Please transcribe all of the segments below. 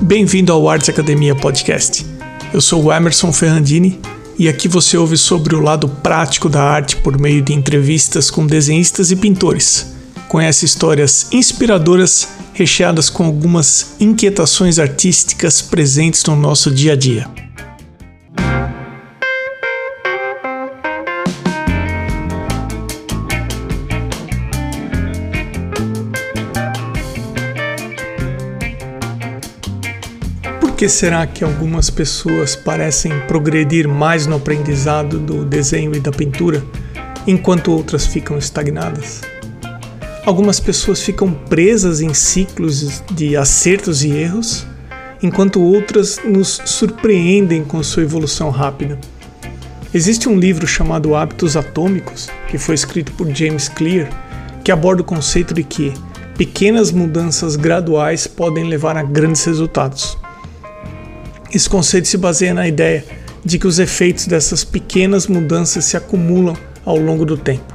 Bem-vindo ao Arts Academia Podcast. Eu sou o Emerson Ferrandini e aqui você ouve sobre o lado prático da arte por meio de entrevistas com desenhistas e pintores. Conhece histórias inspiradoras recheadas com algumas inquietações artísticas presentes no nosso dia a dia. Que será que algumas pessoas parecem progredir mais no aprendizado do desenho e da pintura, enquanto outras ficam estagnadas? Algumas pessoas ficam presas em ciclos de acertos e erros, enquanto outras nos surpreendem com sua evolução rápida. Existe um livro chamado Hábitos Atômicos, que foi escrito por James Clear, que aborda o conceito de que pequenas mudanças graduais podem levar a grandes resultados. Esse conceito se baseia na ideia de que os efeitos dessas pequenas mudanças se acumulam ao longo do tempo,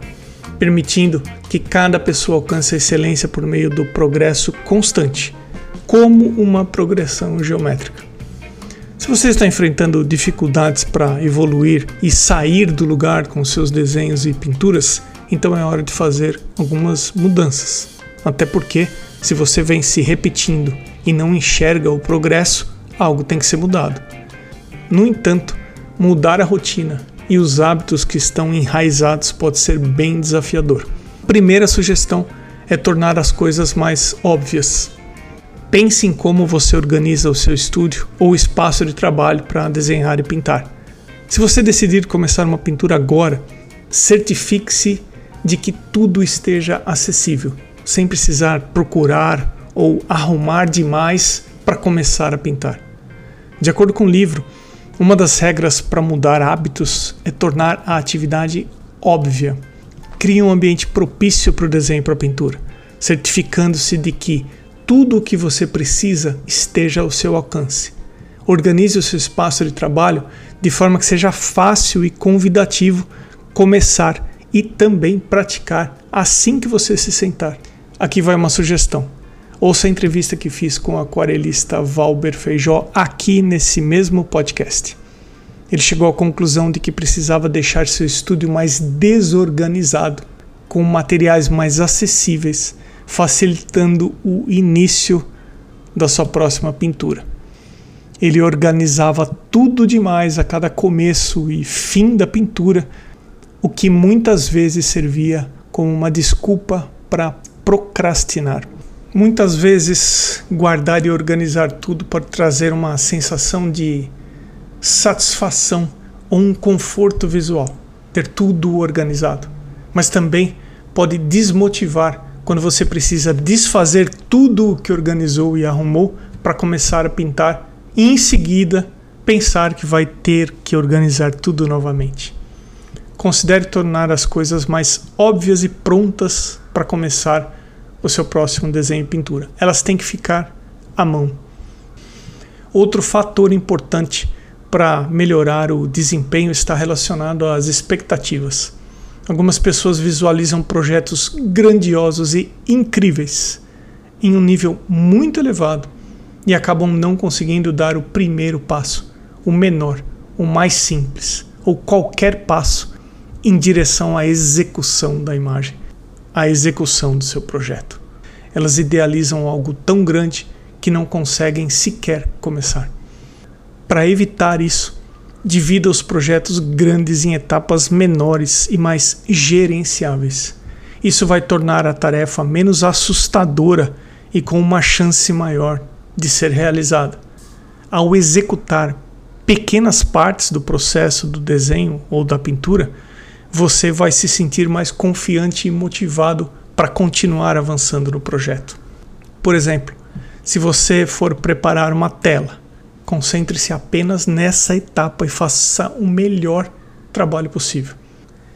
permitindo que cada pessoa alcance a excelência por meio do progresso constante, como uma progressão geométrica. Se você está enfrentando dificuldades para evoluir e sair do lugar com seus desenhos e pinturas, então é hora de fazer algumas mudanças. Até porque, se você vem se repetindo e não enxerga o progresso, algo tem que ser mudado. No entanto, mudar a rotina e os hábitos que estão enraizados pode ser bem desafiador. Primeira sugestão é tornar as coisas mais óbvias. Pense em como você organiza o seu estúdio ou espaço de trabalho para desenhar e pintar. Se você decidir começar uma pintura agora, certifique-se de que tudo esteja acessível, sem precisar procurar ou arrumar demais para começar a pintar. De acordo com o livro, uma das regras para mudar hábitos é tornar a atividade óbvia. Crie um ambiente propício para o desenho e para a pintura, certificando-se de que tudo o que você precisa esteja ao seu alcance. Organize o seu espaço de trabalho de forma que seja fácil e convidativo começar e também praticar assim que você se sentar. Aqui vai uma sugestão. Ouça a entrevista que fiz com o aquarelista Valber Feijó aqui nesse mesmo podcast. Ele chegou à conclusão de que precisava deixar seu estúdio mais desorganizado, com materiais mais acessíveis, facilitando o início da sua próxima pintura. Ele organizava tudo demais a cada começo e fim da pintura, o que muitas vezes servia como uma desculpa para procrastinar. Muitas vezes, guardar e organizar tudo pode trazer uma sensação de satisfação ou um conforto visual, ter tudo organizado. Mas também pode desmotivar quando você precisa desfazer tudo o que organizou e arrumou para começar a pintar e em seguida pensar que vai ter que organizar tudo novamente. Considere tornar as coisas mais óbvias e prontas para começar o seu próximo desenho e pintura. Elas têm que ficar à mão. Outro fator importante para melhorar o desempenho está relacionado às expectativas. Algumas pessoas visualizam projetos grandiosos e incríveis em um nível muito elevado e acabam não conseguindo dar o primeiro passo, o menor, o mais simples, ou qualquer passo em direção à execução da imagem a execução do seu projeto. Elas idealizam algo tão grande que não conseguem sequer começar. Para evitar isso, divida os projetos grandes em etapas menores e mais gerenciáveis. Isso vai tornar a tarefa menos assustadora e com uma chance maior de ser realizada. Ao executar pequenas partes do processo do desenho ou da pintura, você vai se sentir mais confiante e motivado para continuar avançando no projeto. Por exemplo, se você for preparar uma tela, concentre-se apenas nessa etapa e faça o melhor trabalho possível.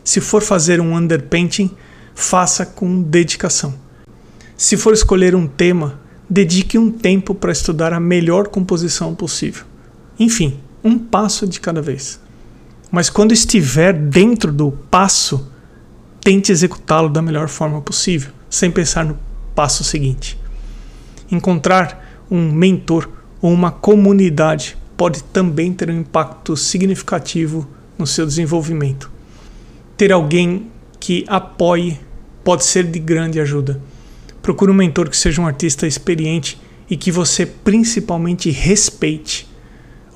Se for fazer um underpainting, faça com dedicação. Se for escolher um tema, dedique um tempo para estudar a melhor composição possível. Enfim, um passo de cada vez. Mas quando estiver dentro do passo, tente executá-lo da melhor forma possível, sem pensar no passo seguinte. Encontrar um mentor ou uma comunidade pode também ter um impacto significativo no seu desenvolvimento. Ter alguém que apoie pode ser de grande ajuda. Procure um mentor que seja um artista experiente e que você principalmente respeite.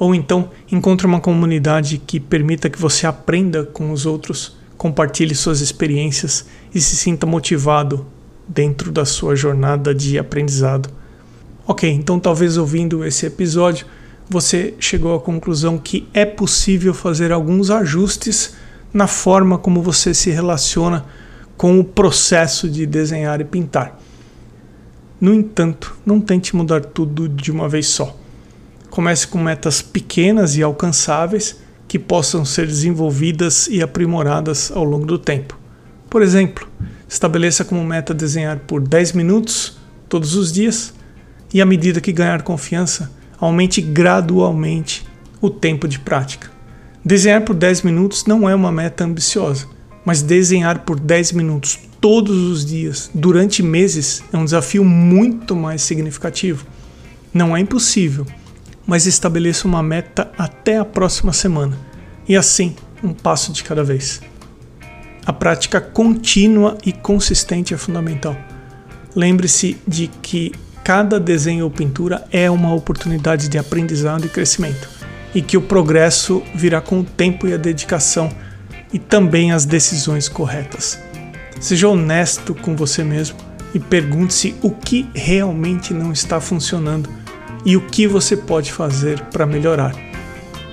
Ou então encontre uma comunidade que permita que você aprenda com os outros, compartilhe suas experiências e se sinta motivado dentro da sua jornada de aprendizado. Ok, então talvez ouvindo esse episódio você chegou à conclusão que é possível fazer alguns ajustes na forma como você se relaciona com o processo de desenhar e pintar. No entanto, não tente mudar tudo de uma vez só. Comece com metas pequenas e alcançáveis que possam ser desenvolvidas e aprimoradas ao longo do tempo. Por exemplo, estabeleça como meta desenhar por 10 minutos todos os dias e, à medida que ganhar confiança, aumente gradualmente o tempo de prática. Desenhar por 10 minutos não é uma meta ambiciosa, mas desenhar por 10 minutos todos os dias durante meses é um desafio muito mais significativo. Não é impossível, mas estabeleça uma meta até a próxima semana e assim, um passo de cada vez. A prática contínua e consistente é fundamental. Lembre-se de que cada desenho ou pintura é uma oportunidade de aprendizado e crescimento, e que o progresso virá com o tempo e a dedicação e também as decisões corretas. Seja honesto com você mesmo e pergunte-se o que realmente não está funcionando e o que você pode fazer para melhorar.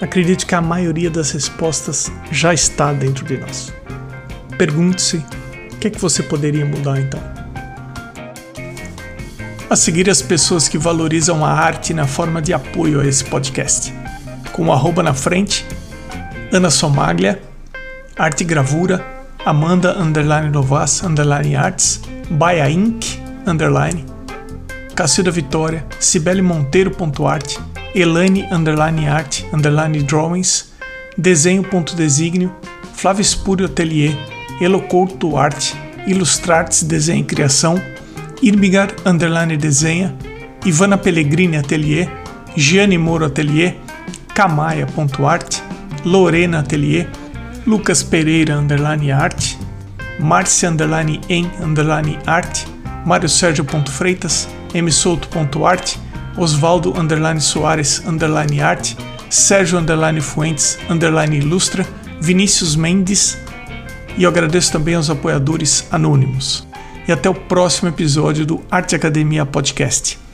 Acredite que a maioria das respostas já está dentro de nós. Pergunte-se o que é que você poderia mudar então. A seguir as pessoas que valorizam a arte na forma de apoio a esse podcast. Com o arroba na frente, Ana Somaglia, Arte Gravura, Amanda underline Novas underline Arts, Baia Inc. underline, Cacilda Vitória, Cibele Monteiro.art, Elane underline art underline drawings, Desenho.designio, Flávio Espúrio Atelier, Elocouto Arte, Ilustrartes Desenho e Criação, Irmigar Underline Desenha, Ivana Pellegrini Atelier, Gianni Moro Atelier, Camaia.art, Lorena Atelier, Lucas Pereira Underline Arte, Márcia Underline em Underline Arte, Mário Sérgio Freitas, msouto.art, Osvaldo Underline Soares Underline Sérgio Underline Fuentes Underline Ilustra, Vinícius Mendes e eu agradeço também aos apoiadores anônimos e até o próximo episódio do Arte Academia Podcast.